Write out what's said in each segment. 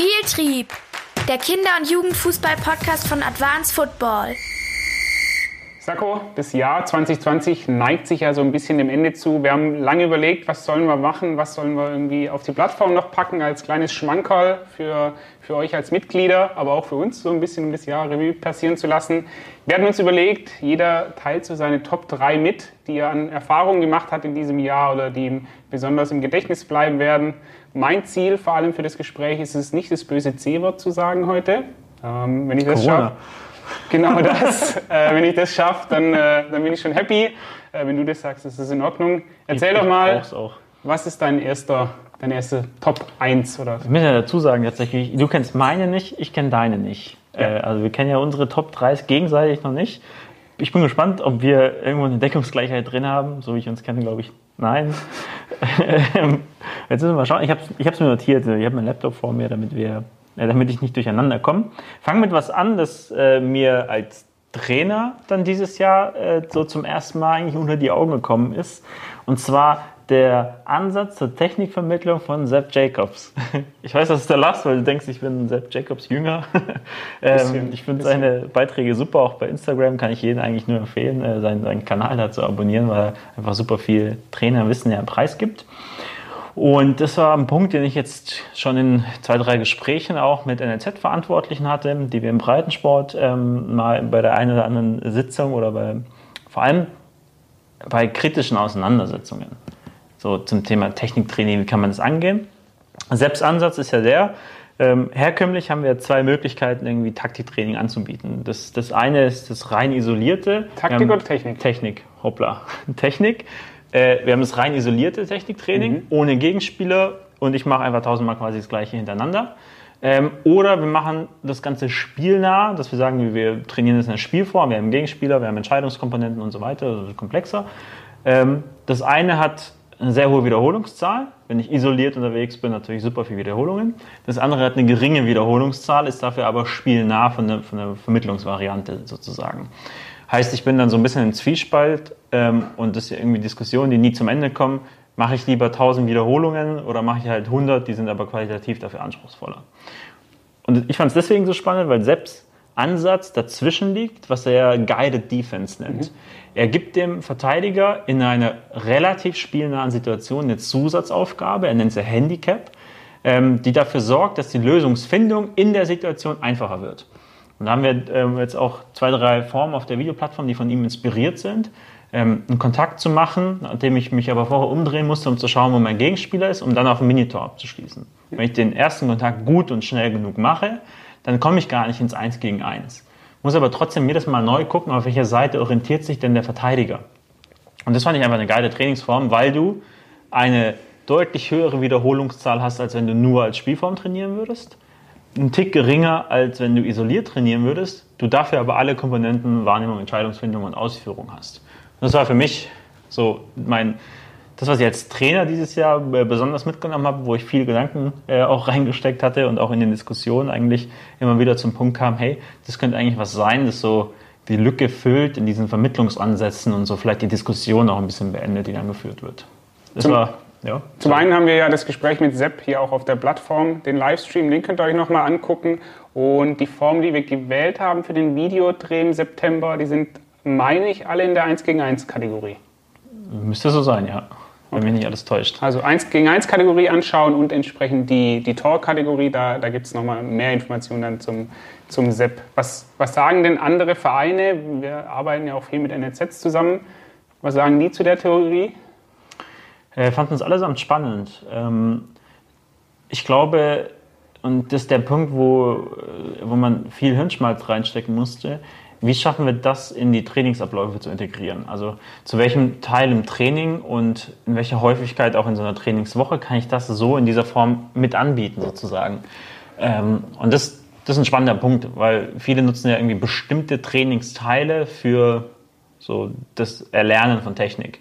Spieltrieb, der Kinder- und Jugendfußball-Podcast von Advanced Football. Sacco, das Jahr 2020 neigt sich ja so ein bisschen dem Ende zu. Wir haben lange überlegt, was sollen wir machen, was sollen wir irgendwie auf die Plattform noch packen als kleines Schmankerl für, für euch als Mitglieder, aber auch für uns so ein bisschen, um das Jahr Revue passieren zu lassen. Wir hatten uns überlegt, jeder teilt so seine Top 3 mit, die er an Erfahrungen gemacht hat in diesem Jahr oder die ihm besonders im Gedächtnis bleiben werden. Mein Ziel vor allem für das Gespräch ist es nicht, das böse C-Wort zu sagen heute. Ähm, wenn ich das schaffe. Genau das. äh, wenn ich das schaffe, dann, äh, dann bin ich schon happy. Äh, wenn du das sagst, ist das in Ordnung. Erzähl ich, doch mal, auch. was ist dein erster, deine erste Top 1? Oder? Ich muss ja dazu sagen, tatsächlich, du kennst meine nicht, ich kenne deine nicht. Ja. Äh, also wir kennen ja unsere Top 3 gegenseitig noch nicht. Ich bin gespannt, ob wir irgendwo eine Deckungsgleichheit drin haben, so wie ich uns kenne, glaube ich. Nein. Jetzt müssen wir mal schauen. Ich habe es mir notiert. Ich habe meinen Laptop vor mir, damit wir damit ich nicht durcheinander komme. Fang mit was an, das äh, mir als Trainer dann dieses Jahr äh, so zum ersten Mal eigentlich unter die Augen gekommen ist. Und zwar der Ansatz zur Technikvermittlung von Sepp Jacobs. Ich weiß, dass du da lachst, weil du denkst, ich bin Sepp Jacobs Jünger. ähm, ich finde seine Beiträge super, auch bei Instagram kann ich jedem eigentlich nur empfehlen, äh, seinen, seinen, Kanal da zu abonnieren, weil er einfach super viel Trainerwissen ja preisgibt. gibt. Und das war ein Punkt, den ich jetzt schon in zwei, drei Gesprächen auch mit NLZ-Verantwortlichen hatte, die wir im Breitensport ähm, mal bei der einen oder anderen Sitzung oder bei, vor allem bei kritischen Auseinandersetzungen, so zum Thema Techniktraining, wie kann man das angehen? Selbstansatz ist ja der, ähm, herkömmlich haben wir zwei Möglichkeiten, irgendwie Taktiktraining anzubieten. Das, das eine ist das rein isolierte. Taktik oder Technik? Technik, hoppla. Technik. Äh, wir haben das rein isolierte Techniktraining, mhm. ohne Gegenspieler und ich mache einfach tausendmal quasi das gleiche hintereinander. Ähm, oder wir machen das Ganze spielnah, dass wir sagen, wir trainieren das in der Spielform, wir haben Gegenspieler, wir haben Entscheidungskomponenten und so weiter, also komplexer. Ähm, das eine hat eine sehr hohe Wiederholungszahl. Wenn ich isoliert unterwegs bin, natürlich super viele Wiederholungen. Das andere hat eine geringe Wiederholungszahl, ist dafür aber spielnah von der, von der Vermittlungsvariante sozusagen. Heißt, ich bin dann so ein bisschen im Zwiespalt ähm, und das sind irgendwie Diskussionen, die nie zum Ende kommen. Mache ich lieber 1000 Wiederholungen oder mache ich halt 100, die sind aber qualitativ dafür anspruchsvoller. Und ich fand es deswegen so spannend, weil selbst Ansatz dazwischen liegt, was er Guided Defense nennt. Mhm. Er gibt dem Verteidiger in einer relativ spielnahen Situation eine Zusatzaufgabe, er nennt sie Handicap, ähm, die dafür sorgt, dass die Lösungsfindung in der Situation einfacher wird. Und da haben wir ähm, jetzt auch zwei, drei Formen auf der Videoplattform, die von ihm inspiriert sind, ähm, einen Kontakt zu machen, nachdem ich mich aber vorher umdrehen musste, um zu schauen, wo mein Gegenspieler ist, um dann auf ein Minitor abzuschließen. Wenn ich den ersten Kontakt gut und schnell genug mache, dann komme ich gar nicht ins Eins gegen Eins. Muss aber trotzdem jedes Mal neu gucken, auf welcher Seite orientiert sich denn der Verteidiger. Und das fand ich einfach eine geile Trainingsform, weil du eine deutlich höhere Wiederholungszahl hast, als wenn du nur als Spielform trainieren würdest ein Tick geringer, als wenn du isoliert trainieren würdest, du dafür aber alle Komponenten Wahrnehmung, Entscheidungsfindung und Ausführung hast. das war für mich so mein, das, was ich als Trainer dieses Jahr äh, besonders mitgenommen habe, wo ich viele Gedanken äh, auch reingesteckt hatte und auch in den Diskussionen eigentlich immer wieder zum Punkt kam, hey, das könnte eigentlich was sein, das so die Lücke füllt in diesen Vermittlungsansätzen und so vielleicht die Diskussion auch ein bisschen beendet, die dann geführt wird. Das zum, war ja, Zum einen haben wir ja das Gespräch mit Sepp hier auch auf der Plattform, den Livestream, den könnt ihr euch nochmal angucken. Und die Formen, die wir gewählt haben für den Videodreh im September, die sind, meine ich, alle in der 1 gegen 1 Kategorie. Müsste so sein, ja. Wenn mich nicht alles täuscht. Also 1 gegen 1 Kategorie anschauen und entsprechend die, die Tor-Kategorie, da, da gibt es nochmal mehr Informationen dann zum, zum Sepp. Was, was sagen denn andere Vereine? Wir arbeiten ja auch viel mit NLZ zusammen. Was sagen die zu der Theorie? äh, fanden es allesamt spannend. Ähm, ich glaube, und das ist der Punkt, wo, äh, wo man viel Hirnschmalz reinstecken musste, wie schaffen wir das in die Trainingsabläufe zu integrieren? Also zu welchem Teil im Training und in welcher Häufigkeit auch in so einer Trainingswoche kann ich das so in dieser Form mit anbieten sozusagen? Ähm, und das, das ist ein spannender Punkt, weil viele nutzen ja irgendwie bestimmte Trainingsteile für so das Erlernen von Technik.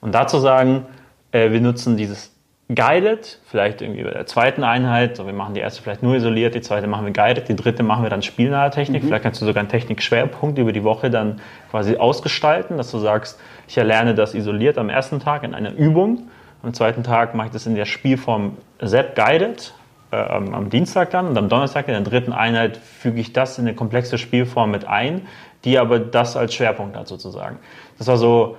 Und dazu sagen, äh, wir nutzen dieses Guided, vielleicht irgendwie bei der zweiten Einheit, so wir machen die erste vielleicht nur isoliert, die zweite machen wir Guided, die dritte machen wir dann spielnahe Technik. Mhm. Vielleicht kannst du sogar einen Technikschwerpunkt über die Woche dann quasi ausgestalten, dass du sagst, ich erlerne das isoliert am ersten Tag in einer Übung, am zweiten Tag mache ich das in der Spielform Zap Guided äh, am Dienstag dann und am Donnerstag in der dritten Einheit füge ich das in eine komplexe Spielform mit ein, die aber das als Schwerpunkt hat sozusagen. Das war so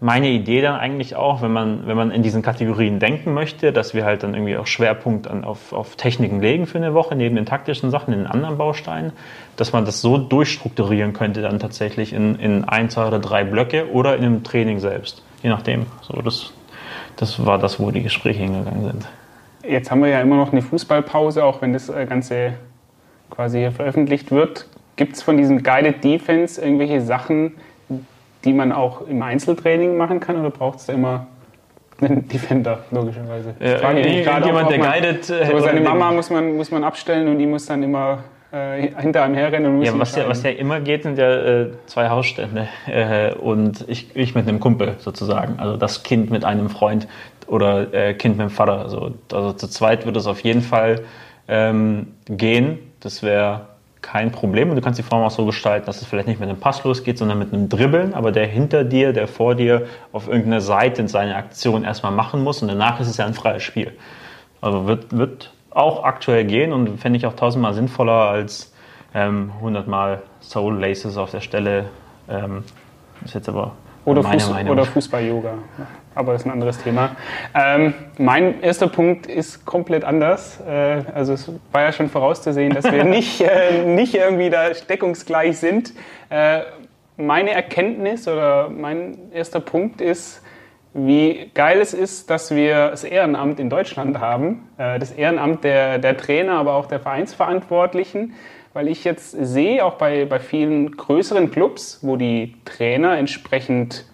meine Idee dann eigentlich auch, wenn man, wenn man in diesen Kategorien denken möchte, dass wir halt dann irgendwie auch Schwerpunkt an, auf, auf Techniken legen für eine Woche, neben den taktischen Sachen, in den anderen Bausteinen, dass man das so durchstrukturieren könnte dann tatsächlich in, in ein, zwei oder drei Blöcke oder in einem Training selbst. Je nachdem. So, das, das war das, wo die Gespräche hingegangen sind. Jetzt haben wir ja immer noch eine Fußballpause, auch wenn das äh, Ganze quasi hier veröffentlicht wird. Gibt es von diesem Guided Defense irgendwelche Sachen, die man auch im Einzeltraining machen kann oder braucht es da immer einen Defender, logischerweise? Ja, frage mich gerade jemand, der man, guided. Äh, so seine Mama muss man, muss man abstellen und die muss dann immer äh, hinter einem herrennen. ja, was ja, was ja immer geht, sind ja äh, zwei Hausstände äh, und ich, ich mit einem Kumpel sozusagen. Also das Kind mit einem Freund oder äh, Kind mit dem Vater. Also, also zu zweit wird es auf jeden Fall ähm, gehen. Das wäre kein Problem und du kannst die Form auch so gestalten, dass es vielleicht nicht mit einem Pass losgeht, sondern mit einem Dribbeln, aber der hinter dir, der vor dir auf irgendeiner Seite seine Aktion erstmal machen muss und danach ist es ja ein freies Spiel. Also wird, wird auch aktuell gehen und fände ich auch tausendmal sinnvoller als ähm, hundertmal Soul Laces auf der Stelle. Ähm, ist jetzt aber oder, Fuß, oder Fußball-Yoga aber das ist ein anderes Thema. Ähm, mein erster Punkt ist komplett anders. Äh, also es war ja schon vorauszusehen, dass wir nicht, äh, nicht irgendwie da deckungsgleich sind. Äh, meine Erkenntnis oder mein erster Punkt ist, wie geil es ist, dass wir das Ehrenamt in Deutschland haben. Äh, das Ehrenamt der, der Trainer, aber auch der Vereinsverantwortlichen. Weil ich jetzt sehe, auch bei, bei vielen größeren Clubs, wo die Trainer entsprechend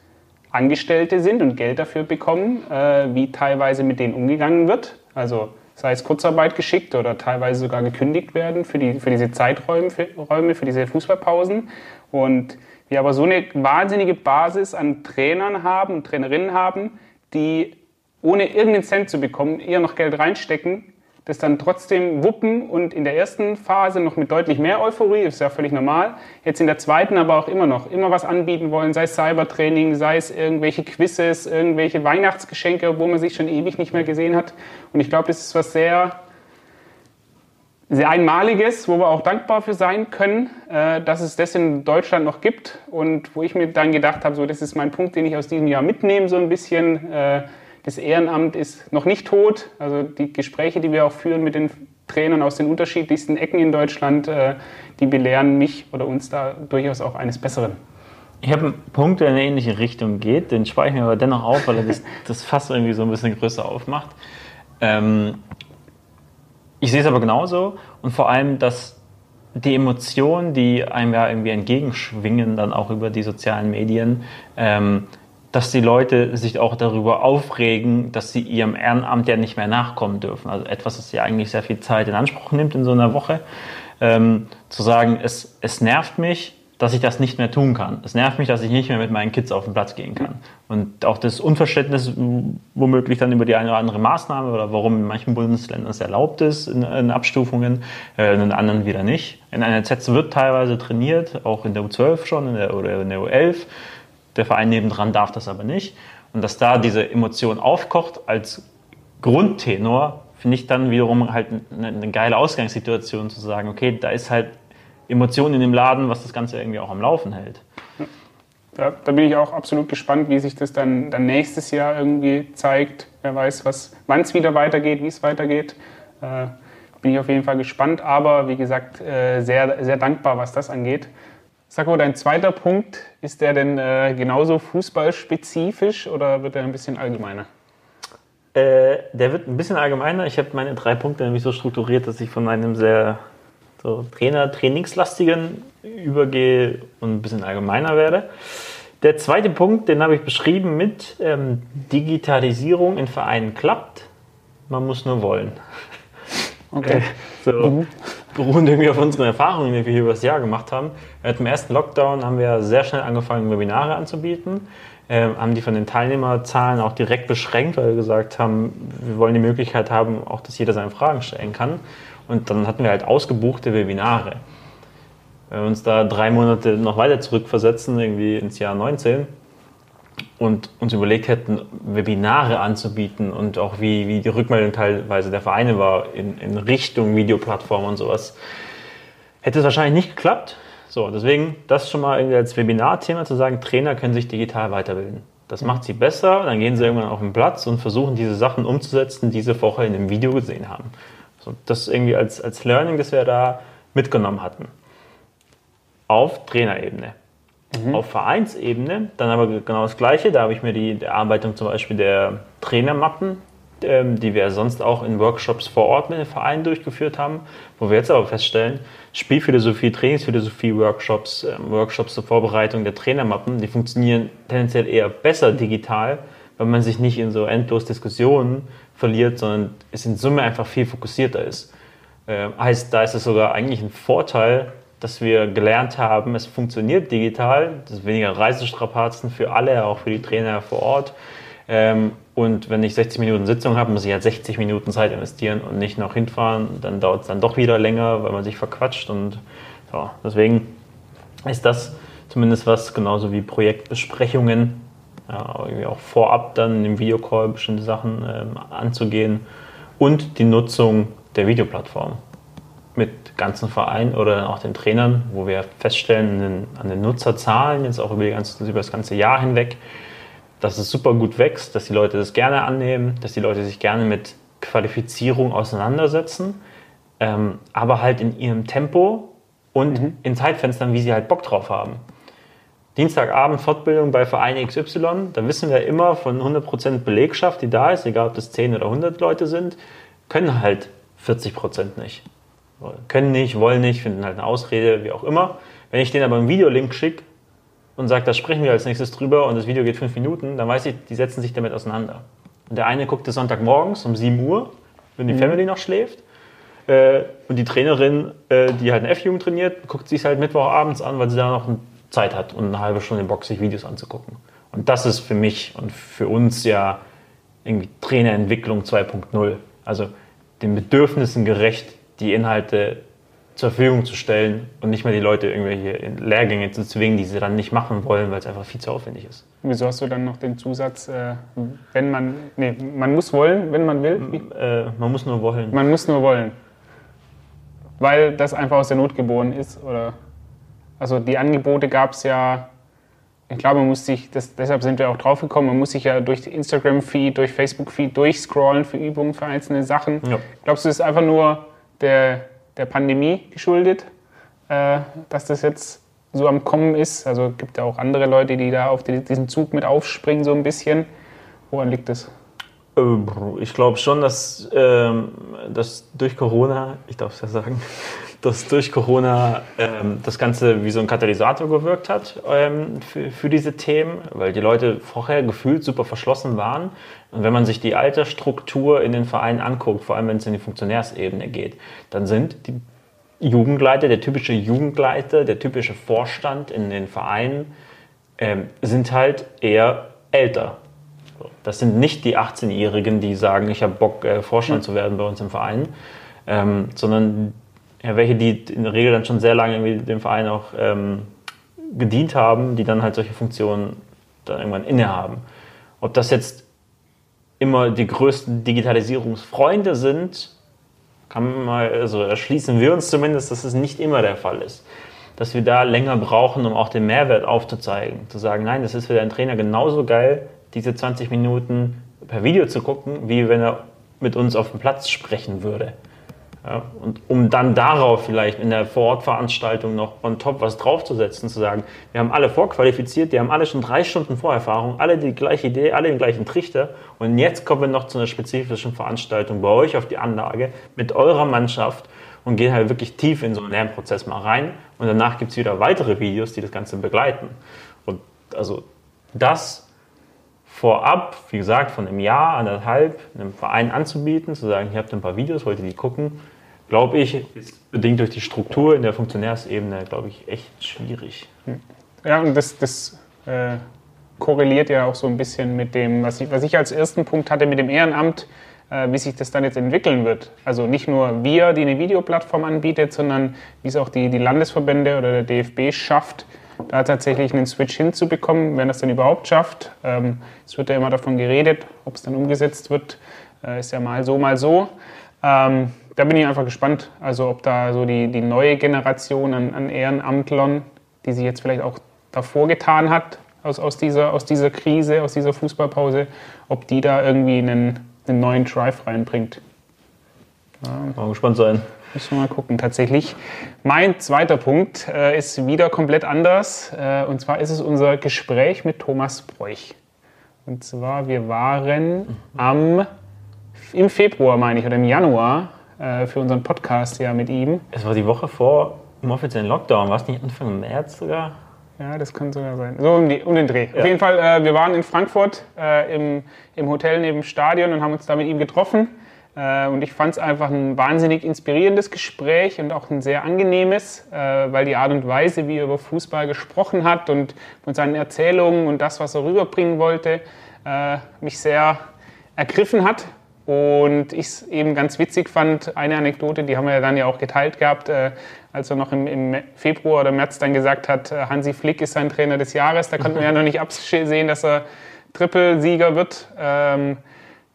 Angestellte sind und Geld dafür bekommen, äh, wie teilweise mit denen umgegangen wird. Also sei es Kurzarbeit geschickt oder teilweise sogar gekündigt werden für, die, für diese Zeiträume, für, Räume, für diese Fußballpausen. Und wir aber so eine wahnsinnige Basis an Trainern haben und Trainerinnen haben, die ohne irgendeinen Cent zu bekommen, eher noch Geld reinstecken, das dann trotzdem wuppen und in der ersten Phase noch mit deutlich mehr Euphorie, ist ja völlig normal, jetzt in der zweiten aber auch immer noch, immer was anbieten wollen, sei es Cybertraining, sei es irgendwelche Quizzes, irgendwelche Weihnachtsgeschenke, wo man sich schon ewig nicht mehr gesehen hat. Und ich glaube, das ist was sehr, sehr Einmaliges, wo wir auch dankbar für sein können, äh, dass es das in Deutschland noch gibt und wo ich mir dann gedacht habe, so das ist mein Punkt, den ich aus diesem Jahr mitnehme, so ein bisschen äh, das Ehrenamt ist noch nicht tot. Also die Gespräche, die wir auch führen mit den Trainern aus den unterschiedlichsten Ecken in Deutschland, äh, die belehren mich oder uns da durchaus auch eines Besseren. Ich habe einen Punkt, der in eine ähnliche Richtung geht, den spare ich mir aber dennoch auf, weil er das, das Fass irgendwie so ein bisschen größer aufmacht. Ähm, ich sehe es aber genauso und vor allem, dass die Emotionen, die einem ja irgendwie entgegenschwingen, dann auch über die sozialen Medien, ähm, dass die Leute sich auch darüber aufregen, dass sie ihrem Ehrenamt ja nicht mehr nachkommen dürfen. Also etwas, das ja eigentlich sehr viel Zeit in Anspruch nimmt in so einer Woche. Ähm, zu sagen, es, es nervt mich, dass ich das nicht mehr tun kann. Es nervt mich, dass ich nicht mehr mit meinen Kids auf den Platz gehen kann. Und auch das Unverständnis womöglich dann über die eine oder andere Maßnahme oder warum in manchen Bundesländern es erlaubt ist in, in Abstufungen, äh, in anderen wieder nicht. In einer NRZ wird teilweise trainiert, auch in der U12 schon in der, oder in der U11 der Verein nebendran darf das aber nicht. Und dass da diese Emotion aufkocht als Grundtenor, finde ich dann wiederum halt eine, eine, geile Ausgangssituation zu sagen, okay, da ist halt Emotion in dem Laden, was das Ganze irgendwie auch am Laufen hält. Ja, da bin ich auch absolut gespannt, wie sich das dann, dann nächstes Jahr irgendwie zeigt. Wer weiß, wann es wieder weitergeht, wie es weitergeht. Äh, bin ich auf jeden Fall gespannt, aber wie gesagt, äh, sehr, sehr dankbar, was das angeht. Sag dein zweiter Punkt, ist der denn äh, genauso fußballspezifisch oder wird der ein bisschen allgemeiner? Äh, der wird ein bisschen allgemeiner. Ich habe meine drei Punkte nämlich so strukturiert, dass ich von einem sehr so Trainer-Trainingslastigen übergehe und ein bisschen allgemeiner werde. Der zweite Punkt, den habe ich beschrieben mit ähm, Digitalisierung in Vereinen klappt. Man muss nur wollen. Okay. so. Mhm beruhen irgendwie auf unseren Erfahrungen, die wir hier über das Jahr gemacht haben. Mit dem ersten Lockdown haben wir sehr schnell angefangen, Webinare anzubieten. Ähm, haben die von den Teilnehmerzahlen auch direkt beschränkt, weil wir gesagt haben, wir wollen die Möglichkeit haben, auch dass jeder seine Fragen stellen kann. Und dann hatten wir halt ausgebuchte Webinare. Wenn wir uns da drei Monate noch weiter zurückversetzen, irgendwie ins Jahr 19, und uns überlegt hätten, Webinare anzubieten und auch wie, wie die Rückmeldung teilweise der Vereine war in, in Richtung Videoplattform und sowas, hätte es wahrscheinlich nicht geklappt. So, deswegen das schon mal als Webinarthema zu sagen, Trainer können sich digital weiterbilden. Das macht sie besser, dann gehen sie irgendwann auf den Platz und versuchen diese Sachen umzusetzen, die sie vorher in dem Video gesehen haben. So, das irgendwie als, als Learning, das wir da mitgenommen hatten. Auf Trainerebene. Mhm. Auf Vereinsebene dann aber genau das Gleiche. Da habe ich mir die Erarbeitung zum Beispiel der Trainermappen, ähm, die wir sonst auch in Workshops vor Ort mit den Vereinen durchgeführt haben, wo wir jetzt aber feststellen, Spielphilosophie, Trainingsphilosophie, Workshops, ähm, Workshops zur Vorbereitung der Trainermappen, die funktionieren tendenziell eher besser digital, weil man sich nicht in so endlos Diskussionen verliert, sondern es in Summe einfach viel fokussierter ist. Ähm, heißt, da ist es sogar eigentlich ein Vorteil, dass wir gelernt haben, es funktioniert digital, das weniger Reisestrapazen für alle, auch für die Trainer vor Ort. Ähm, und wenn ich 60 Minuten Sitzung habe, muss ich halt 60 Minuten Zeit investieren und nicht noch hinfahren. Dann dauert es dann doch wieder länger, weil man sich verquatscht. Und ja, deswegen ist das zumindest was, genauso wie Projektbesprechungen, ja, auch vorab dann im Videocall bestimmte Sachen ähm, anzugehen und die Nutzung der Videoplattform mit ganzen Vereinen oder auch den Trainern, wo wir feststellen an den Nutzerzahlen, jetzt auch über, ganze, über das ganze Jahr hinweg, dass es super gut wächst, dass die Leute das gerne annehmen, dass die Leute sich gerne mit Qualifizierung auseinandersetzen, ähm, aber halt in ihrem Tempo und mhm. in Zeitfenstern, wie sie halt Bock drauf haben. Dienstagabend Fortbildung bei Verein XY, da wissen wir immer von 100% Belegschaft, die da ist, egal ob das 10 oder 100 Leute sind, können halt 40% nicht können nicht, wollen nicht, finden halt eine Ausrede, wie auch immer. Wenn ich denen aber einen Videolink schicke und sage, da sprechen wir als nächstes drüber und das Video geht fünf Minuten, dann weiß ich, die setzen sich damit auseinander. Und der eine guckt es Sonntagmorgens um 7 Uhr, wenn die mhm. Family noch schläft. Äh, und die Trainerin, äh, die halt eine F-Jugend trainiert, guckt sich halt Mittwochabends an, weil sie da noch Zeit hat und eine halbe Stunde Bock, sich Videos anzugucken. Und das ist für mich und für uns ja irgendwie Trainerentwicklung 2.0. Also den Bedürfnissen gerecht die Inhalte zur Verfügung zu stellen und nicht mehr die Leute irgendwelche Lehrgänge zu zwingen, die sie dann nicht machen wollen, weil es einfach viel zu aufwendig ist. Wieso hast du dann noch den Zusatz, äh, wenn man, nee, man muss wollen, wenn man will? Äh, man muss nur wollen. Man muss nur wollen. Weil das einfach aus der Not geboren ist, oder? Also die Angebote gab es ja, ich glaube, man muss sich, das, deshalb sind wir auch drauf gekommen, man muss sich ja durch Instagram-Feed, durch Facebook-Feed durchscrollen für Übungen, für einzelne Sachen. Ja. Glaubst du, es ist einfach nur der, der Pandemie geschuldet, äh, dass das jetzt so am Kommen ist. Also gibt ja auch andere Leute, die da auf die, diesen Zug mit aufspringen, so ein bisschen. Woran liegt das? Äh, ich glaube schon, dass, ähm, dass durch Corona, ich darf es ja sagen, dass durch Corona ähm, das Ganze wie so ein Katalysator gewirkt hat ähm, für, für diese Themen, weil die Leute vorher gefühlt super verschlossen waren. Und wenn man sich die Altersstruktur in den Vereinen anguckt, vor allem wenn es in die Funktionärsebene geht, dann sind die Jugendleiter, der typische Jugendleiter, der typische Vorstand in den Vereinen, ähm, sind halt eher älter. Das sind nicht die 18-Jährigen, die sagen, ich habe Bock, äh, Vorstand zu werden bei uns im Verein, ähm, sondern ja, welche, die in der Regel dann schon sehr lange dem Verein auch ähm, gedient haben, die dann halt solche Funktionen dann irgendwann innehaben. Ob das jetzt immer die größten Digitalisierungsfreunde sind, kann man also erschließen wir uns zumindest, dass es nicht immer der Fall ist. Dass wir da länger brauchen, um auch den Mehrwert aufzuzeigen. Zu sagen, nein, das ist für deinen Trainer genauso geil, diese 20 Minuten per Video zu gucken, wie wenn er mit uns auf dem Platz sprechen würde. Ja, und um dann darauf vielleicht in der Vorortveranstaltung noch on top was draufzusetzen, zu sagen, wir haben alle vorqualifiziert, die haben alle schon drei Stunden Vorerfahrung, alle die gleiche Idee, alle den gleichen Trichter. Und jetzt kommen wir noch zu einer spezifischen Veranstaltung bei euch auf die Anlage mit eurer Mannschaft und gehen halt wirklich tief in so einen Lernprozess mal rein. Und danach gibt es wieder weitere Videos, die das Ganze begleiten. Und also das vorab, wie gesagt, von einem Jahr, anderthalb, einem Verein anzubieten, zu sagen, ihr habt ein paar Videos, wollt ihr die gucken, glaube ich, ist bedingt durch die Struktur in der Funktionärsebene, glaube ich, echt schwierig. Ja, und das, das äh, korreliert ja auch so ein bisschen mit dem, was ich, was ich als ersten Punkt hatte mit dem Ehrenamt, äh, wie sich das dann jetzt entwickeln wird. Also nicht nur wir, die eine Videoplattform anbietet, sondern wie es auch die, die Landesverbände oder der DFB schafft, da tatsächlich einen Switch hinzubekommen, wenn das dann überhaupt schafft. Ähm, es wird ja immer davon geredet, ob es dann umgesetzt wird, äh, ist ja mal so, mal so. Ähm, da bin ich einfach gespannt, also ob da so die, die neue Generation an, an Ehrenamtlern, die sich jetzt vielleicht auch davor getan hat, aus, aus, dieser, aus dieser Krise, aus dieser Fußballpause, ob die da irgendwie einen, einen neuen Drive reinbringt. Ja. Mal gespannt sein. Müssen wir mal gucken. Tatsächlich, mein zweiter Punkt äh, ist wieder komplett anders. Äh, und zwar ist es unser Gespräch mit Thomas Bräuch. Und zwar, wir waren am, im Februar, meine ich, oder im Januar äh, für unseren Podcast ja mit ihm. Es war die Woche vor dem offiziellen Lockdown. War es nicht Anfang März sogar? Ja, das kann sogar sein. So um, die, um den Dreh. Ja. Auf jeden Fall, äh, wir waren in Frankfurt äh, im, im Hotel neben dem Stadion und haben uns da mit ihm getroffen. Äh, und ich fand es einfach ein wahnsinnig inspirierendes Gespräch und auch ein sehr angenehmes, äh, weil die Art und Weise, wie er über Fußball gesprochen hat und von seinen Erzählungen und das, was er rüberbringen wollte, äh, mich sehr ergriffen hat. Und ich es eben ganz witzig fand, eine Anekdote, die haben wir ja dann ja auch geteilt gehabt, als er noch im, Februar oder März dann gesagt hat, Hansi Flick ist sein Trainer des Jahres. Da konnten wir ja noch nicht absehen, dass er Trippelsieger wird. Ähm,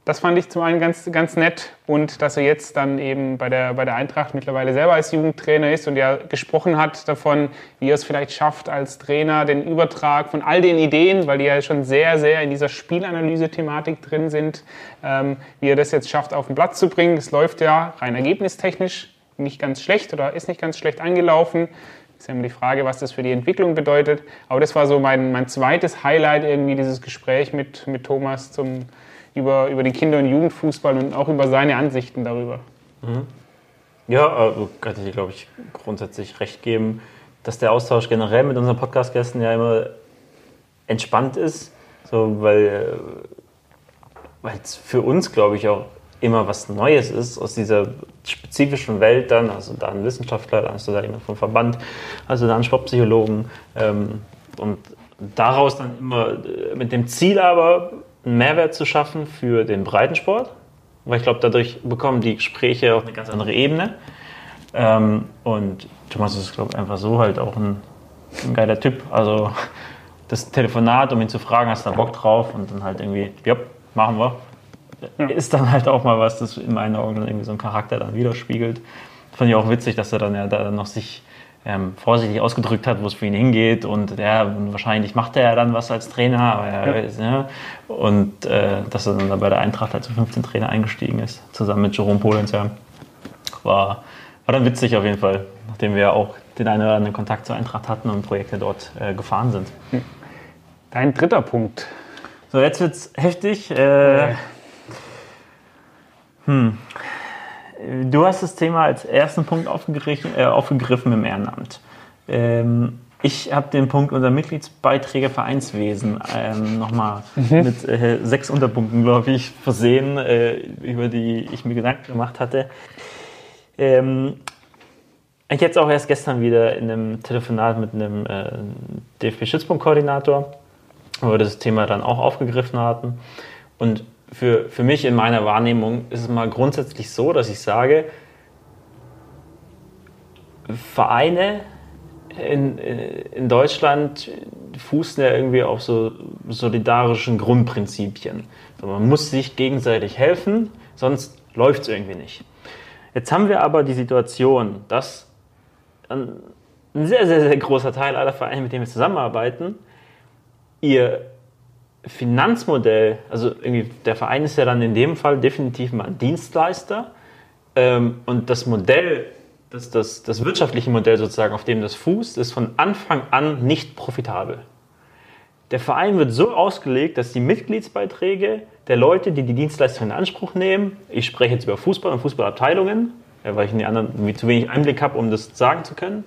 das fand ich zum einen ganz, ganz nett und dass er jetzt dann eben bei der, bei der Eintracht mittlerweile selber als Jugendtrainer ist und ja gesprochen hat davon, wie er es vielleicht schafft als Trainer, den Übertrag von all den Ideen, weil die ja schon sehr, sehr in dieser Spielanalyse-Thematik drin sind, ähm, wie er das jetzt schafft, auf den Platz zu bringen. Es läuft ja rein ergebnistechnisch nicht ganz schlecht oder ist nicht ganz schlecht angelaufen. Ist ja immer die Frage, was das für die Entwicklung bedeutet. Aber das war so mein, mein zweites Highlight, irgendwie dieses Gespräch mit, mit Thomas zum, über, über den Kinder- und Jugendfußball und auch über seine Ansichten darüber. Mhm. Ja, also kann ich dir, glaube ich, grundsätzlich recht geben, dass der Austausch generell mit unseren Podcast-Gästen ja immer entspannt ist, so, weil es für uns, glaube ich, auch immer was Neues ist aus dieser spezifischen Welt dann, also da ein Wissenschaftler, dann hast du da jemand vom Verband, also da einen Sportpsychologen ähm, und daraus dann immer äh, mit dem Ziel aber einen Mehrwert zu schaffen für den Breitensport, weil ich glaube, dadurch bekommen die Gespräche auch eine ganz andere Ebene. Ähm, und Thomas ist, glaube ich, einfach so halt auch ein, ein, geiler Typ. Also das Telefonat, um ihn zu fragen, hast du da Bock drauf? Und dann halt irgendwie, ja, machen wir. Ja. Ist dann halt auch mal was, das in meinen Augen dann irgendwie so einen Charakter dann widerspiegelt. Fand ich auch witzig, dass er dann ja da noch sich ähm, vorsichtig ausgedrückt hat, wo es für ihn hingeht. Und ja, wahrscheinlich macht er ja dann was als Trainer. Er, ja. Ja, und äh, dass er dann bei der Eintracht halt zu 15 Trainer eingestiegen ist, zusammen mit Jerome Polenz. Ja. War, war dann witzig auf jeden Fall, nachdem wir auch den einen oder anderen Kontakt zur Eintracht hatten und Projekte dort äh, gefahren sind. Dein dritter Punkt. So, jetzt wird es heftig. Äh, hm. Du hast das Thema als ersten Punkt aufgegriffen, äh, aufgegriffen im Ehrenamt. Ähm, ich habe den Punkt unser Mitgliedsbeiträge Vereinswesen ähm, nochmal mhm. mit äh, sechs Unterpunkten, glaube ich, versehen, äh, über die ich mir Gedanken gemacht hatte. Ähm, ich jetzt auch erst gestern wieder in einem Telefonat mit einem äh, DFB-Schützpunktkoordinator, wo wir das Thema dann auch aufgegriffen hatten. Und für, für mich in meiner Wahrnehmung ist es mal grundsätzlich so, dass ich sage, Vereine in, in Deutschland fußen ja irgendwie auf so solidarischen Grundprinzipien. man muss sich gegenseitig helfen, sonst läuft es irgendwie nicht. Jetzt haben wir aber die Situation, dass ein sehr, sehr, sehr großer Teil aller Vereine, mit denen wir zusammenarbeiten, ihr Finanzmodell, also irgendwie der Verein ist ja dann in dem Fall definitiv mal Dienstleister ähm, und das Modell, das, das, das wirtschaftliche Modell sozusagen, auf dem das fußt, ist von Anfang an nicht profitabel. Der Verein wird so ausgelegt, dass die Mitgliedsbeiträge der Leute, die die Dienstleistung in Anspruch nehmen, ich spreche jetzt über Fußball und Fußballabteilungen, weil ich in die anderen zu wenig Einblick habe, um das sagen zu können,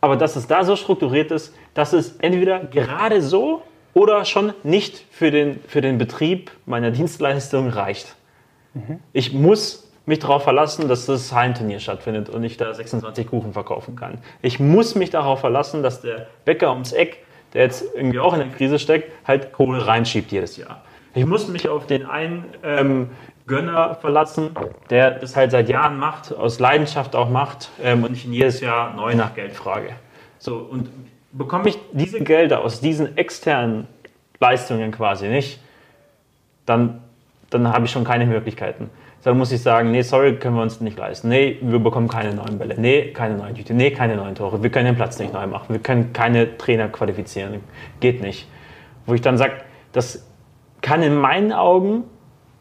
aber dass es da so strukturiert ist, dass es entweder gerade so oder schon nicht für den, für den Betrieb meiner Dienstleistung reicht. Mhm. Ich muss mich darauf verlassen, dass das Heimturnier stattfindet und ich da 26 Kuchen verkaufen kann. Ich muss mich darauf verlassen, dass der Bäcker ums Eck, der jetzt irgendwie auch in der Krise steckt, halt Kohle reinschiebt jedes Jahr. Ich muss mich auf den einen ähm, Gönner verlassen, der das halt seit Jahren macht, aus Leidenschaft auch macht ähm, und ich ihn jedes Jahr neu nach Geld frage. So, und bekomme ich diese Gelder aus diesen externen Leistungen quasi nicht, dann, dann habe ich schon keine Möglichkeiten. Dann muss ich sagen, nee, sorry, können wir uns nicht leisten. Nee, wir bekommen keine neuen Bälle. Nee, keine neuen Tüte. Nee, keine neuen Tore. Wir können den Platz nicht neu machen. Wir können keine Trainer qualifizieren. Geht nicht. Wo ich dann sage, das kann in meinen Augen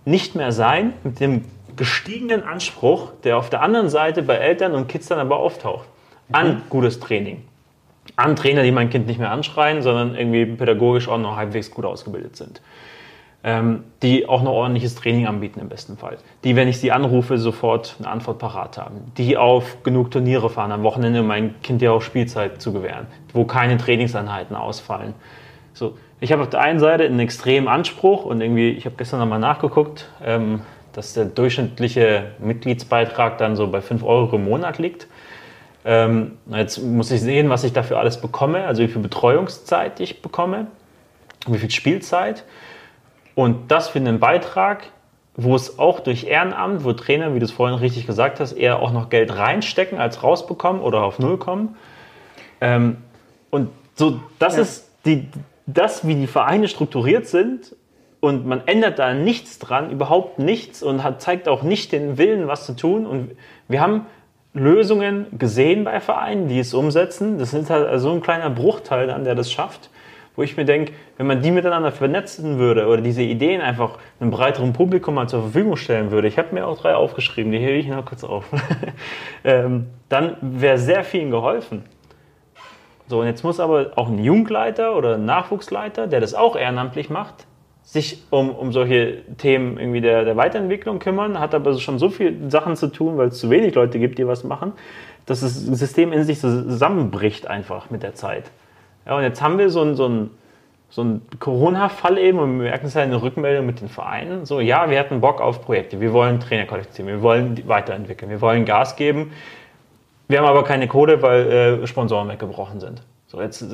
nicht mehr sein mit dem gestiegenen Anspruch, der auf der anderen Seite bei Eltern und Kids dann aber auftaucht. An mhm. gutes Training. An Trainer, die mein Kind nicht mehr anschreien, sondern irgendwie pädagogisch auch noch halbwegs gut ausgebildet sind. Ähm, die auch noch ordentliches Training anbieten im besten Fall. Die, wenn ich sie anrufe, sofort eine Antwort parat haben. Die auf genug Turniere fahren, am Wochenende mein Kind ja auch Spielzeit zu gewähren, wo keine Trainingseinheiten ausfallen. So, ich habe auf der einen Seite einen extremen Anspruch und irgendwie, ich habe gestern nochmal nachgeguckt, ähm, dass der durchschnittliche Mitgliedsbeitrag dann so bei 5 Euro im Monat liegt. Ähm, jetzt muss ich sehen, was ich dafür alles bekomme, also wie viel Betreuungszeit ich bekomme, wie viel Spielzeit. Und das für einen Beitrag, wo es auch durch Ehrenamt, wo Trainer, wie du es vorhin richtig gesagt hast, eher auch noch Geld reinstecken als rausbekommen oder auf Null kommen. Ähm, und so, das ja. ist die, das, wie die Vereine strukturiert sind und man ändert da nichts dran, überhaupt nichts und hat, zeigt auch nicht den Willen, was zu tun. Und wir haben Lösungen gesehen bei Vereinen, die es umsetzen. Das ist halt so ein kleiner Bruchteil dann, der das schafft, wo ich mir denke, wenn man die miteinander vernetzen würde oder diese Ideen einfach einem breiteren Publikum mal zur Verfügung stellen würde, ich habe mir auch drei aufgeschrieben, die hebe ich noch kurz auf, ähm, dann wäre sehr vielen geholfen. So, und jetzt muss aber auch ein Jungleiter oder ein Nachwuchsleiter, der das auch ehrenamtlich macht, sich um, um solche Themen irgendwie der, der Weiterentwicklung kümmern, hat aber schon so viele Sachen zu tun, weil es zu wenig Leute gibt, die was machen, dass das System in sich zusammenbricht einfach mit der Zeit. Ja, und jetzt haben wir so ein, so so ein Corona-Fall eben und wir merken es ja in der Rückmeldung mit den Vereinen. So, ja, wir hatten Bock auf Projekte, wir wollen Trainer qualifizieren, wir wollen weiterentwickeln, wir wollen Gas geben. Wir haben aber keine Kohle, weil äh, Sponsoren weggebrochen sind. So, jetzt äh,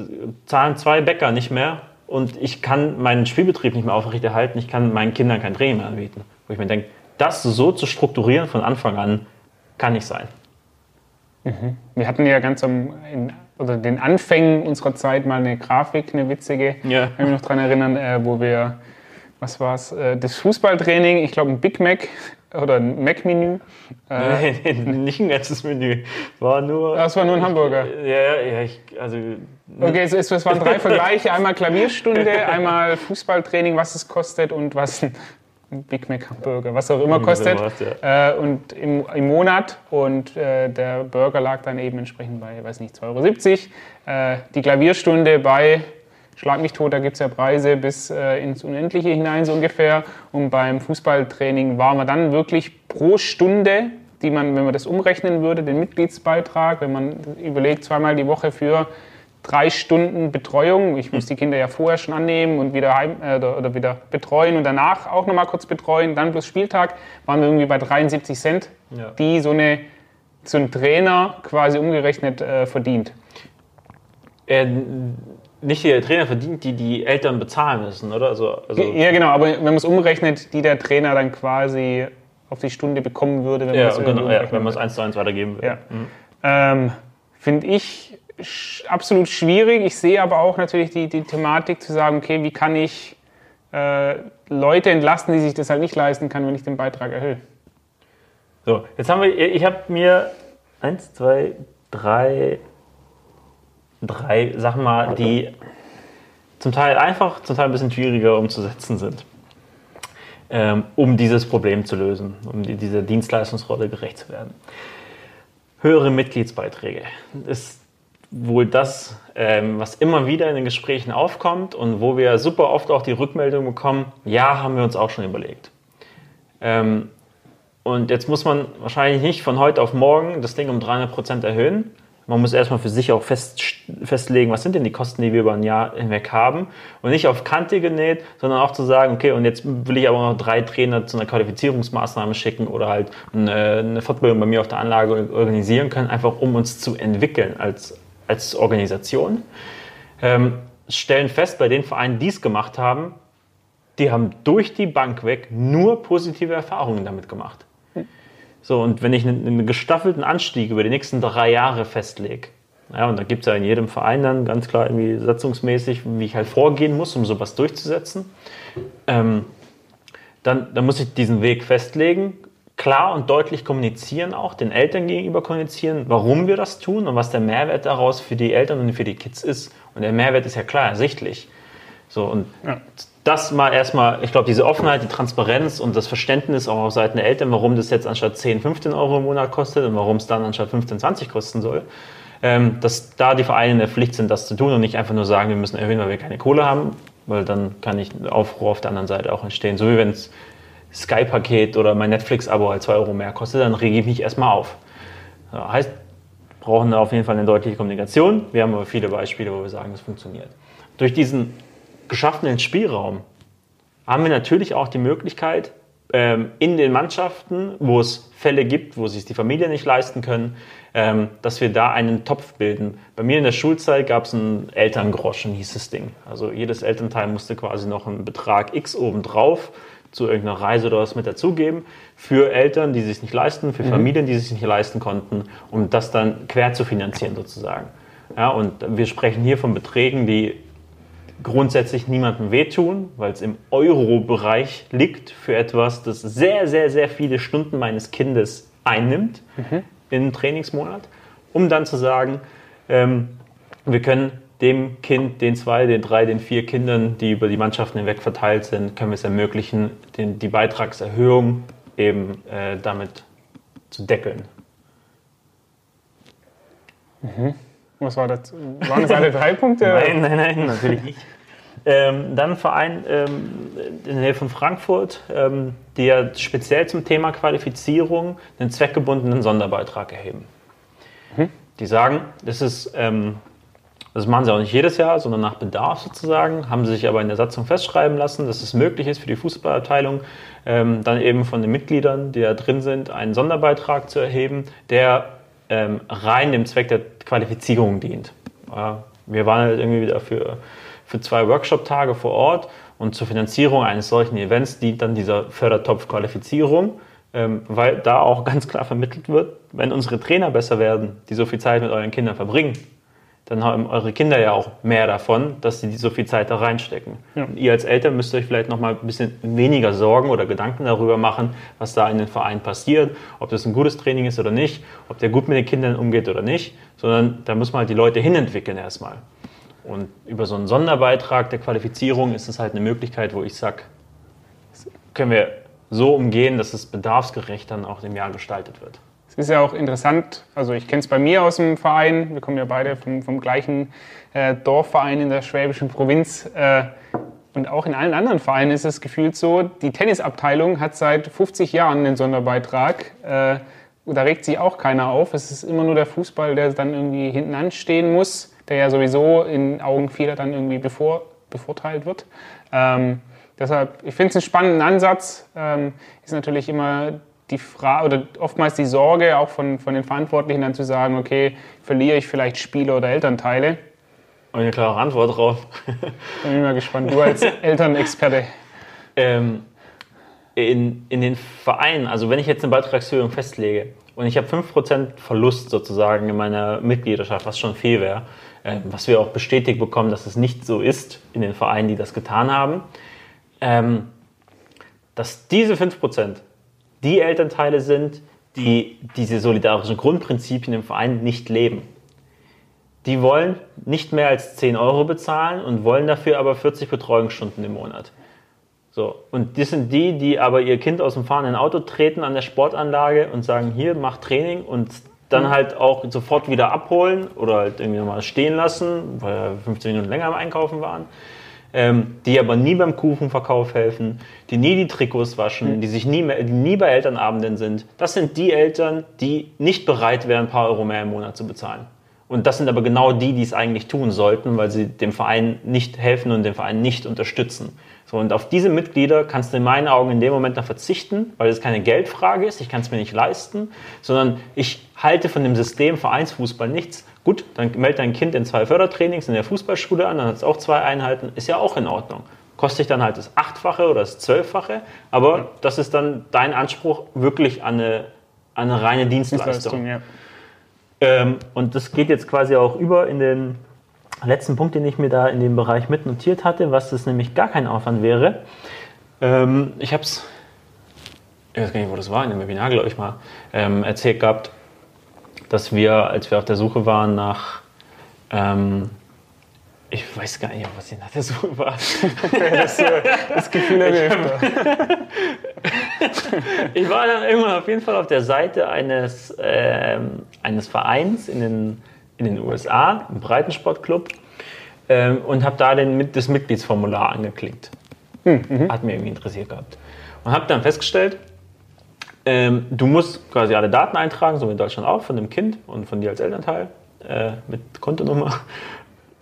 zahlen zwei Bäcker nicht mehr und ich kann meinen Spielbetrieb nicht mehr aufrechterhalten, ich kann meinen Kindern kein Training mehr anbieten. Wo ich mir denke, das so zu strukturieren von Anfang an, kann nicht sein. Mhm. Wir hatten ja ganz am, in, oder den Anfängen unserer Zeit mal eine Grafik, eine witzige, ja. kann mich noch daran erinnern, äh, wo wir, was war es, äh, das Fußballtraining, ich glaube ein Big Mac oder ein Mac-Menü. Äh, nee, nee, nicht ein ganzes Menü. War nur. Das war nur ein Hamburger. Ja, ja, ich, also. Okay, es, ist, es waren drei Vergleiche: einmal Klavierstunde, einmal Fußballtraining, was es kostet und was ein Big Mac Hamburger, was auch immer kostet. Ja. äh, und im, im, Monat. Und äh, der Burger lag dann eben entsprechend bei, weiß nicht, 2,70 Euro. Äh, die Klavierstunde bei Schlag mich tot, da gibt es ja Preise bis äh, ins Unendliche hinein so ungefähr. Und beim Fußballtraining waren wir dann wirklich pro Stunde, die man, wenn man das umrechnen würde, den Mitgliedsbeitrag, wenn man überlegt, zweimal die Woche für drei Stunden Betreuung. Ich muss die Kinder ja vorher schon annehmen und wieder heim, äh, oder wieder betreuen und danach auch nochmal kurz betreuen. Dann plus Spieltag waren wir irgendwie bei 73 Cent, ja. die so, eine, so ein Trainer quasi umgerechnet äh, verdient. Äh, nicht die der Trainer verdient, die die Eltern bezahlen müssen, oder? Also, also ja, genau, aber wenn man es umrechnet, die der Trainer dann quasi auf die Stunde bekommen würde, wenn ja, man es genau, ja, wenn man es eins zu eins weitergeben würde. Ja. Mhm. Ähm, Finde ich absolut schwierig. Ich sehe aber auch natürlich die, die Thematik zu sagen, okay, wie kann ich äh, Leute entlasten, die sich das halt nicht leisten kann, wenn ich den Beitrag erhöhe. So, jetzt haben wir, ich habe mir eins, zwei, drei, drei Sachen mal, die zum Teil einfach, zum Teil ein bisschen schwieriger umzusetzen sind, ähm, um dieses Problem zu lösen, um die, dieser Dienstleistungsrolle gerecht zu werden. Höhere Mitgliedsbeiträge ist wohl das, ähm, was immer wieder in den Gesprächen aufkommt und wo wir super oft auch die Rückmeldung bekommen, ja, haben wir uns auch schon überlegt. Ähm, und jetzt muss man wahrscheinlich nicht von heute auf morgen das Ding um 300 Prozent erhöhen, man muss erstmal für sich auch fest, festlegen, was sind denn die Kosten, die wir über ein Jahr hinweg haben. Und nicht auf Kante genäht, sondern auch zu sagen, okay, und jetzt will ich aber noch drei Trainer zu einer Qualifizierungsmaßnahme schicken oder halt eine, Fortbildung bei mir auf der Anlage organisieren können, einfach um uns zu entwickeln als, als Organisation. Ähm, stellen fest, bei den Vereinen, die es gemacht haben, die haben durch die Bank weg nur positive Erfahrungen damit gemacht. So, und wenn ich einen, einen gestaffelten Anstieg über die nächsten drei Jahre festlege, Ja, und da gibt es ja in jedem Verein dann ganz klar irgendwie satzungsmäßig, wie ich halt vorgehen muss, um sowas durchzusetzen. Ähm, dann, dann muss ich diesen Weg festlegen, klar und deutlich kommunizieren, auch den Eltern gegenüber kommunizieren, warum wir das tun und was der Mehrwert daraus für die Eltern und für die Kids ist. Und der Mehrwert ist ja klar ersichtlich. So, und ja. Das mal erstmal, ich glaube, diese Offenheit, die Transparenz und das Verständnis auch auf Seiten der Eltern, warum das jetzt anstatt 10, 15 Euro im Monat kostet und warum es dann anstatt 15, 20 kosten soll, ähm, dass da die Vereine in der Pflicht sind, das zu tun und nicht einfach nur sagen, wir müssen erhöhen, weil wir keine Kohle haben, weil dann kann ich Aufruhr auf der anderen Seite auch entstehen. So wie wenn es Sky-Paket oder mein Netflix-Abo halt 2 Euro mehr kostet, dann rege ich mich erstmal auf. Das heißt, brauchen da auf jeden Fall eine deutliche Kommunikation. Wir haben aber viele Beispiele, wo wir sagen, das funktioniert. Durch diesen geschaffenen Spielraum haben wir natürlich auch die Möglichkeit, ähm, in den Mannschaften, wo es Fälle gibt, wo sich die Familie nicht leisten können, ähm, dass wir da einen Topf bilden. Bei mir in der Schulzeit gab es einen Elterngroschen, hieß das Ding. Also jedes Elternteil musste quasi noch einen Betrag X obendrauf zu irgendeiner Reise oder was mit dazugeben für Eltern, die sich nicht leisten, für mhm. Familien, die sich nicht leisten konnten, um das dann quer zu finanzieren sozusagen. Ja, und wir sprechen hier von Beträgen, die grundsätzlich niemandem wehtun, weil es im Euro-Bereich liegt für etwas, das sehr, sehr, sehr viele Stunden meines Kindes einnimmt mhm. im Trainingsmonat, um dann zu sagen, ähm, wir können dem Kind, den zwei, den drei, den vier Kindern, die über die Mannschaften hinweg verteilt sind, können wir es ermöglichen, den, die Beitragserhöhung eben äh, damit zu deckeln. Mhm. Was war das? Waren das alle drei Punkte? nein, nein, nein, natürlich nicht. Ähm, dann ein Verein ähm, in der Nähe von Frankfurt, ähm, die ja speziell zum Thema Qualifizierung einen zweckgebundenen Sonderbeitrag erheben. Mhm. Die sagen, das ist ähm, das machen sie auch nicht jedes Jahr, sondern nach Bedarf sozusagen, haben sie sich aber in der Satzung festschreiben lassen, dass es möglich ist für die Fußballabteilung, ähm, dann eben von den Mitgliedern, die da drin sind, einen Sonderbeitrag zu erheben, der ähm, rein dem Zweck der Qualifizierung dient. Ja, wir waren halt irgendwie wieder für, für zwei Workshop-Tage vor Ort und zur Finanzierung eines solchen Events dient dann dieser Fördertopf Qualifizierung ähm, weil da auch ganz klar vermittelt wird, wenn unsere Trainer besser werden, die so viel Zeit mit euren Kindern verbringen, dann haben eure Kinder ja auch mehr davon, dass sie so viel Zeit da reinstecken. Ja. ihr als Eltern müsst euch vielleicht noch mal ein bisschen weniger Sorgen oder Gedanken darüber machen, was da in den Verein passiert, ob das ein gutes Training ist oder nicht, ob der gut mit den Kindern umgeht oder nicht, sondern da muss man halt die Leute hinentwickeln erstmal. Und über so einen Sonderbeitrag der Qualifizierung ist es halt eine Möglichkeit, wo ich sage, können wir so umgehen, dass es bedarfsgerecht dann auch im Jahr gestaltet wird. Es ist ja auch interessant, also ich kenne es bei mir aus dem Verein, wir kommen ja beide vom, vom gleichen äh, Dorfverein in der schwäbischen Provinz. Äh, und auch in allen anderen Vereinen ist es gefühlt so, die Tennisabteilung hat seit 50 Jahren den Sonderbeitrag. Äh, da regt sich auch keiner auf. Es ist immer nur der Fußball, der dann irgendwie hinten anstehen muss, der ja sowieso in Augen vieler dann irgendwie bevor, bevorteilt wird. Ähm, deshalb, ich finde es einen spannenden Ansatz. Ähm, ist natürlich immer die Frage oder oftmals die Sorge auch von, von den Verantwortlichen dann zu sagen, okay, verliere ich vielleicht Spiele oder Elternteile? Und eine klare Antwort drauf. Bin ich mal gespannt, du als Elternexperte. Ähm, in, in den Vereinen, also wenn ich jetzt eine Beitragserhöhung festlege und ich habe 5% Verlust sozusagen in meiner Mitgliedschaft, was schon viel wäre, äh, was wir auch bestätigt bekommen, dass es nicht so ist in den Vereinen, die das getan haben, ähm, dass diese 5% die Elternteile sind, die diese solidarischen Grundprinzipien im Verein nicht leben. Die wollen nicht mehr als 10 Euro bezahlen und wollen dafür aber 40 Betreuungsstunden im Monat. So, und das sind die, die aber ihr Kind aus dem fahrenden Auto treten an der Sportanlage und sagen, hier, mach Training und dann halt auch sofort wieder abholen oder halt irgendwie nochmal stehen lassen, weil wir 15 Minuten länger am Einkaufen waren ähm, die aber nie beim Kuchenverkauf helfen, die nie die Trikots waschen, mhm. die sich nie, mehr, die nie bei Elternabenden sind. Das sind die Eltern, die nicht bereit wären, ein paar Euro mehr im Monat zu bezahlen. Und das sind aber genau die, die es eigentlich tun sollten, weil sie dem Verein nicht helfen und den Verein nicht unterstützen. So, und auf diese Mitglieder kannst du in meinen Augen in dem Moment dann verzichten, weil es keine Geldfrage ist, ich kann es mir nicht leisten, sondern ich halte von dem System Vereinsfußball nichts Gut, dann melde dein Kind in zwei Fördertrainings in der Fußballschule an, dann hat es auch zwei Einheiten, ist ja auch in Ordnung. Kostet dich dann halt das Achtfache oder das Zwölffache, aber das ist dann dein Anspruch wirklich an eine, an eine reine Dienstleistung. Dienstleistung ja. Ähm, und das geht jetzt quasi auch über in den letzten Punkt, den ich mir da in dem Bereich mitnotiert hatte, was das nämlich gar kein Aufwand wäre. Ähm, ich habe es, ich weiß gar nicht, wo das war, in dem Webinar, glaube ich mal, ähm, erzählt gehabt, dass wir, als wir auf der Suche waren nach, ähm, ich weiß gar nicht, was ich nach der Suche war. das, äh, das Gefühl erlebt. ich war dann irgendwann auf jeden Fall auf der Seite eines, äh, eines Vereins in den, in den USA, im Breitensportclub, äh, und habe da den, das Mitgliedsformular angeklickt. Mhm. Hat mir irgendwie interessiert gehabt. Und habe dann festgestellt, ähm, du musst quasi alle Daten eintragen, so wie in Deutschland auch, von dem Kind und von dir als Elternteil äh, mit Kontonummer.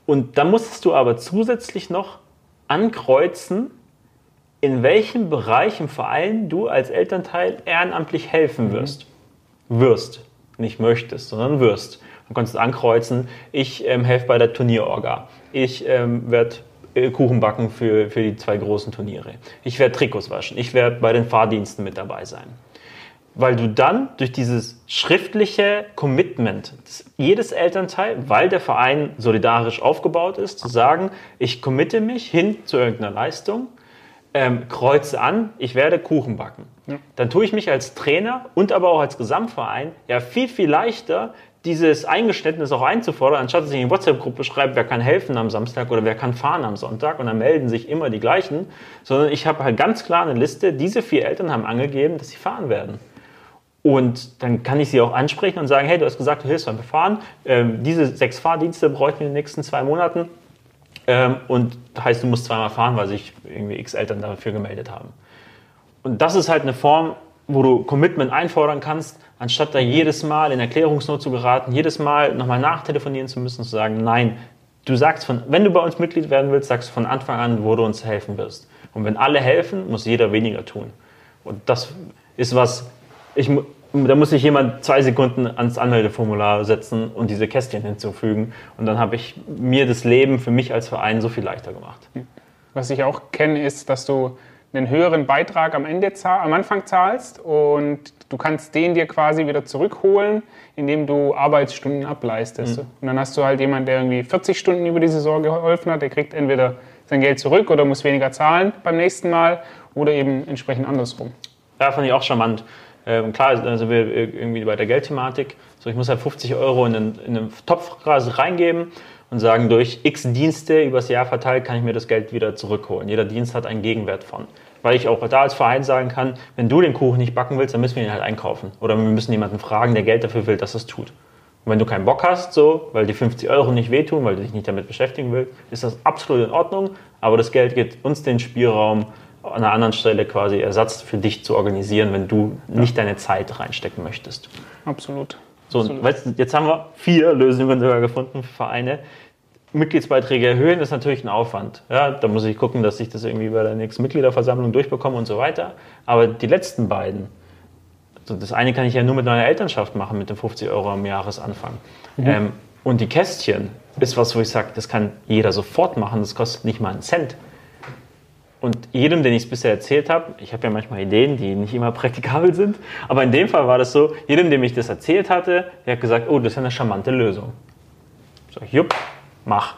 Und dann musstest du aber zusätzlich noch ankreuzen, in welchem Bereich im Verein du als Elternteil ehrenamtlich helfen wirst. Mhm. Wirst. Nicht möchtest, sondern wirst. Du kannst ankreuzen, ich ähm, helfe bei der Turnierorga. Ich ähm, werde äh, Kuchen backen für, für die zwei großen Turniere. Ich werde Trikots waschen. Ich werde bei den Fahrdiensten mit dabei sein weil du dann durch dieses schriftliche Commitment jedes Elternteil, weil der Verein solidarisch aufgebaut ist, zu sagen, ich committe mich hin zu irgendeiner Leistung, ähm, kreuze an, ich werde Kuchen backen. Ja. Dann tue ich mich als Trainer und aber auch als Gesamtverein ja viel, viel leichter, dieses Eingeständnis auch einzufordern, anstatt dass ich in die WhatsApp-Gruppe schreibe, wer kann helfen am Samstag oder wer kann fahren am Sonntag und dann melden sich immer die gleichen, sondern ich habe halt ganz klar eine Liste, diese vier Eltern haben angegeben, dass sie fahren werden. Und dann kann ich sie auch ansprechen und sagen, hey, du hast gesagt, du hilfst beim Fahren. Ähm, diese sechs Fahrdienste bräuchten wir in den nächsten zwei Monaten. Ähm, und heißt, du musst zweimal fahren, weil sich irgendwie x Eltern dafür gemeldet haben. Und das ist halt eine Form, wo du Commitment einfordern kannst, anstatt da jedes Mal in Erklärungsnot zu geraten, jedes Mal nochmal nachtelefonieren zu müssen, zu sagen, nein, du sagst von, wenn du bei uns Mitglied werden willst, sagst du von Anfang an, wo du uns helfen wirst. Und wenn alle helfen, muss jeder weniger tun. Und das ist was, ich, da muss sich jemand zwei Sekunden ans Anmeldeformular setzen und diese Kästchen hinzufügen. Und dann habe ich mir das Leben für mich als Verein so viel leichter gemacht. Was ich auch kenne, ist, dass du einen höheren Beitrag am, Ende am Anfang zahlst und du kannst den dir quasi wieder zurückholen, indem du Arbeitsstunden ableistest. Mhm. Und dann hast du halt jemanden, der irgendwie 40 Stunden über die Saison geholfen hat, der kriegt entweder sein Geld zurück oder muss weniger zahlen beim nächsten Mal oder eben entsprechend andersrum. Ja, fand ich auch charmant. Ähm, klar, also wir irgendwie bei der Geldthematik, so ich muss halt 50 Euro in einen, in einen Topf reingeben und sagen, durch x Dienste übers Jahr verteilt kann ich mir das Geld wieder zurückholen. Jeder Dienst hat einen Gegenwert von. Weil ich auch da als Verein sagen kann, wenn du den Kuchen nicht backen willst, dann müssen wir ihn halt einkaufen. Oder wir müssen jemanden fragen, der Geld dafür will, dass es tut. Und wenn du keinen Bock hast, so, weil die 50 Euro nicht wehtun, weil du dich nicht damit beschäftigen willst, ist das absolut in Ordnung. Aber das Geld gibt uns den Spielraum, an einer anderen Stelle quasi Ersatz für dich zu organisieren, wenn du nicht deine Zeit reinstecken möchtest. Absolut. So, Absolut. Weißt, jetzt haben wir vier Lösungen sogar gefunden für Vereine. Mitgliedsbeiträge erhöhen ist natürlich ein Aufwand. Ja, da muss ich gucken, dass ich das irgendwie bei der nächsten Mitgliederversammlung durchbekomme und so weiter. Aber die letzten beiden, also das eine kann ich ja nur mit meiner Elternschaft machen, mit den 50 Euro am Jahresanfang. Mhm. Ähm, und die Kästchen ist was, wo ich sage, das kann jeder sofort machen, das kostet nicht mal einen Cent. Und jedem, den ich es bisher erzählt habe, ich habe ja manchmal Ideen, die nicht immer praktikabel sind, aber in dem Fall war das so, jedem, dem ich das erzählt hatte, der hat gesagt, oh, das ist eine charmante Lösung. Ich, jupp, mach.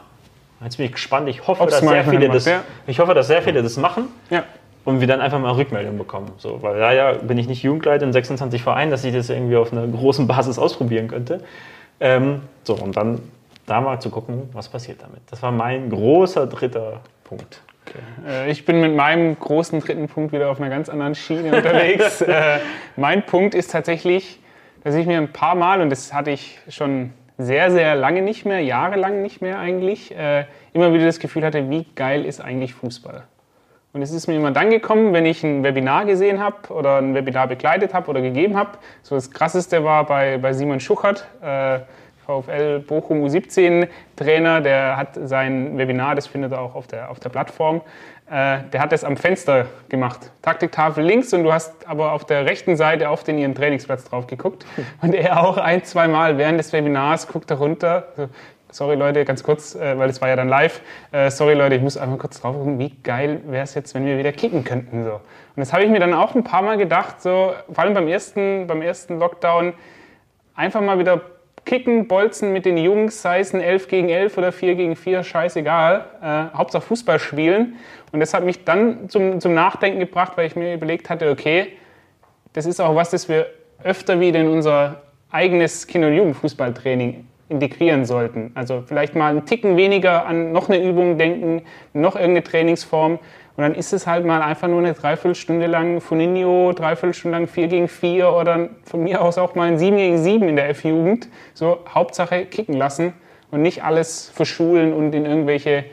Jetzt bin ich gespannt. Ich hoffe, dass sehr viele das, ja. ich hoffe, dass sehr viele das machen. Ja. Und wir dann einfach mal Rückmeldung bekommen. So, weil ja, ja, bin ich nicht Jugendleiter in 26 Vereinen, dass ich das irgendwie auf einer großen Basis ausprobieren könnte. Ähm, so, und dann da mal zu gucken, was passiert damit. Das war mein großer dritter Punkt. Okay. Äh, ich bin mit meinem großen dritten Punkt wieder auf einer ganz anderen Schiene unterwegs. äh, mein Punkt ist tatsächlich, dass ich mir ein paar Mal, und das hatte ich schon sehr, sehr lange nicht mehr, jahrelang nicht mehr eigentlich, äh, immer wieder das Gefühl hatte, wie geil ist eigentlich Fußball. Und es ist mir immer dann gekommen, wenn ich ein Webinar gesehen habe oder ein Webinar begleitet habe oder gegeben habe. So das Krasseste war bei, bei Simon Schuchert, äh, VfL Bochum U17 Trainer, der hat sein Webinar, das findet er auch auf der, auf der Plattform, äh, der hat das am Fenster gemacht. Taktiktafel links und du hast aber auf der rechten Seite auf den ihren Trainingsplatz drauf geguckt. Und er auch ein, zwei Mal während des Webinars guckt da runter. So, sorry Leute, ganz kurz, äh, weil es war ja dann live. Äh, sorry Leute, ich muss einfach kurz drauf gucken, wie geil wäre es jetzt, wenn wir wieder kicken könnten. So. Und das habe ich mir dann auch ein paar Mal gedacht, so, vor allem beim ersten, beim ersten Lockdown, einfach mal wieder kicken, bolzen mit den Jungs, sei es ein 11 gegen 11 oder 4 gegen 4, scheißegal. Äh, Hauptsache Fußball spielen. Und das hat mich dann zum, zum Nachdenken gebracht, weil ich mir überlegt hatte, okay, das ist auch was, das wir öfter wieder in unser eigenes Kinder- und Jugendfußballtraining integrieren sollten. Also vielleicht mal einen Ticken weniger an noch eine Übung denken, noch irgendeine Trainingsform. Und dann ist es halt mal einfach nur eine Dreiviertelstunde lang Funinho, Dreiviertelstunde lang 4 gegen 4 oder von mir aus auch mal ein 7 gegen 7 in der F-Jugend. So Hauptsache kicken lassen und nicht alles verschulen und in irgendwelche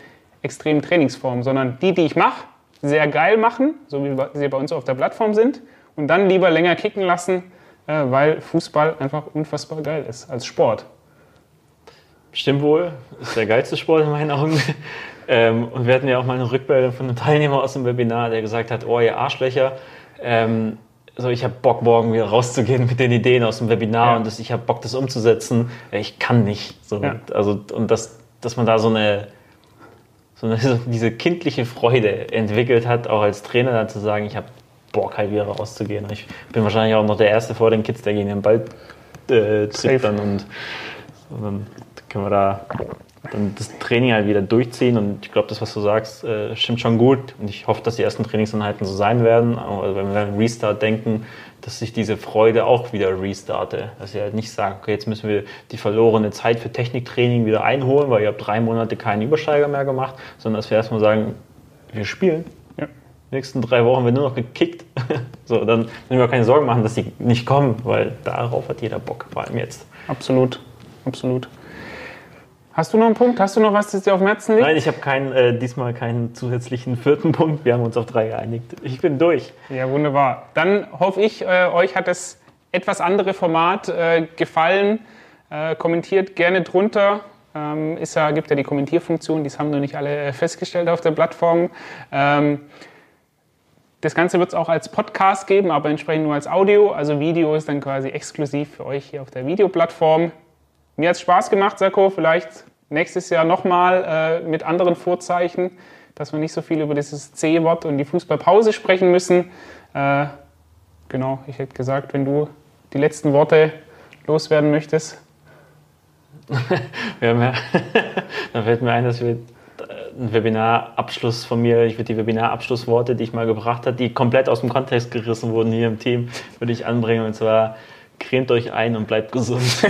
extremen Trainingsformen, sondern die, die ich mache, sehr geil machen, so wie sie bei uns auf der Plattform sind und dann lieber länger kicken lassen, äh, weil Fußball einfach unfassbar geil ist als Sport. Stimmt wohl, ist der geilste Sport in meinen Augen. Ähm, und wir hatten ja auch mal eine Rückmeldung von einem Teilnehmer aus dem Webinar, der gesagt hat, oh ihr Arschlöcher, ähm, so ich habe Bock morgen wieder rauszugehen mit den Ideen aus dem Webinar ja. und das, ich habe Bock das umzusetzen. Ich kann nicht. So. Ja. Also, und das, dass man da so eine, so eine so diese kindliche Freude entwickelt hat, auch als Trainer dann zu sagen, ich habe Bock halt wieder rauszugehen. Ich bin wahrscheinlich auch noch der Erste vor den Kids, der gegen den Ball äh, dann und, und dann können wir da dann das Training halt wieder durchziehen. Und ich glaube, das, was du sagst, äh, stimmt schon gut. Und ich hoffe, dass die ersten Trainingseinheiten so sein werden. Aber wenn wir an Restart denken, dass ich diese Freude auch wieder restarte. Dass ich halt nicht sage, okay, jetzt müssen wir die verlorene Zeit für Techniktraining wieder einholen, weil ihr habt drei Monate keinen Übersteiger mehr gemacht, sondern dass wir erstmal sagen, wir spielen. Ja. Die nächsten drei Wochen wird nur noch gekickt. so, dann müssen wir keine Sorgen machen, dass die nicht kommen, weil darauf hat jeder Bock, vor allem jetzt. Absolut, absolut. Hast du noch einen Punkt? Hast du noch was, das dir auf dem Herzen liegt? Nein, ich habe kein, äh, diesmal keinen zusätzlichen vierten Punkt. Wir haben uns auf drei geeinigt. Ich bin durch. Ja, wunderbar. Dann hoffe ich, äh, euch hat das etwas andere Format äh, gefallen. Äh, kommentiert gerne drunter. Ähm, ist ja, gibt ja die Kommentierfunktion, die haben noch nicht alle äh, festgestellt auf der Plattform. Ähm, das Ganze wird es auch als Podcast geben, aber entsprechend nur als Audio. Also Video ist dann quasi exklusiv für euch hier auf der Videoplattform. Mir hat es Spaß gemacht, Sako. Vielleicht nächstes Jahr nochmal äh, mit anderen Vorzeichen, dass wir nicht so viel über dieses C-Wort und die Fußballpause sprechen müssen. Äh, genau, ich hätte gesagt, wenn du die letzten Worte loswerden möchtest. wir haben ja, da fällt mir ein, dass wir äh, ein Webinarabschluss von mir, ich würde die Webinarabschlussworte, die ich mal gebracht habe, die komplett aus dem Kontext gerissen wurden hier im Team, würde ich anbringen. Und zwar cremt euch ein und bleibt gesund.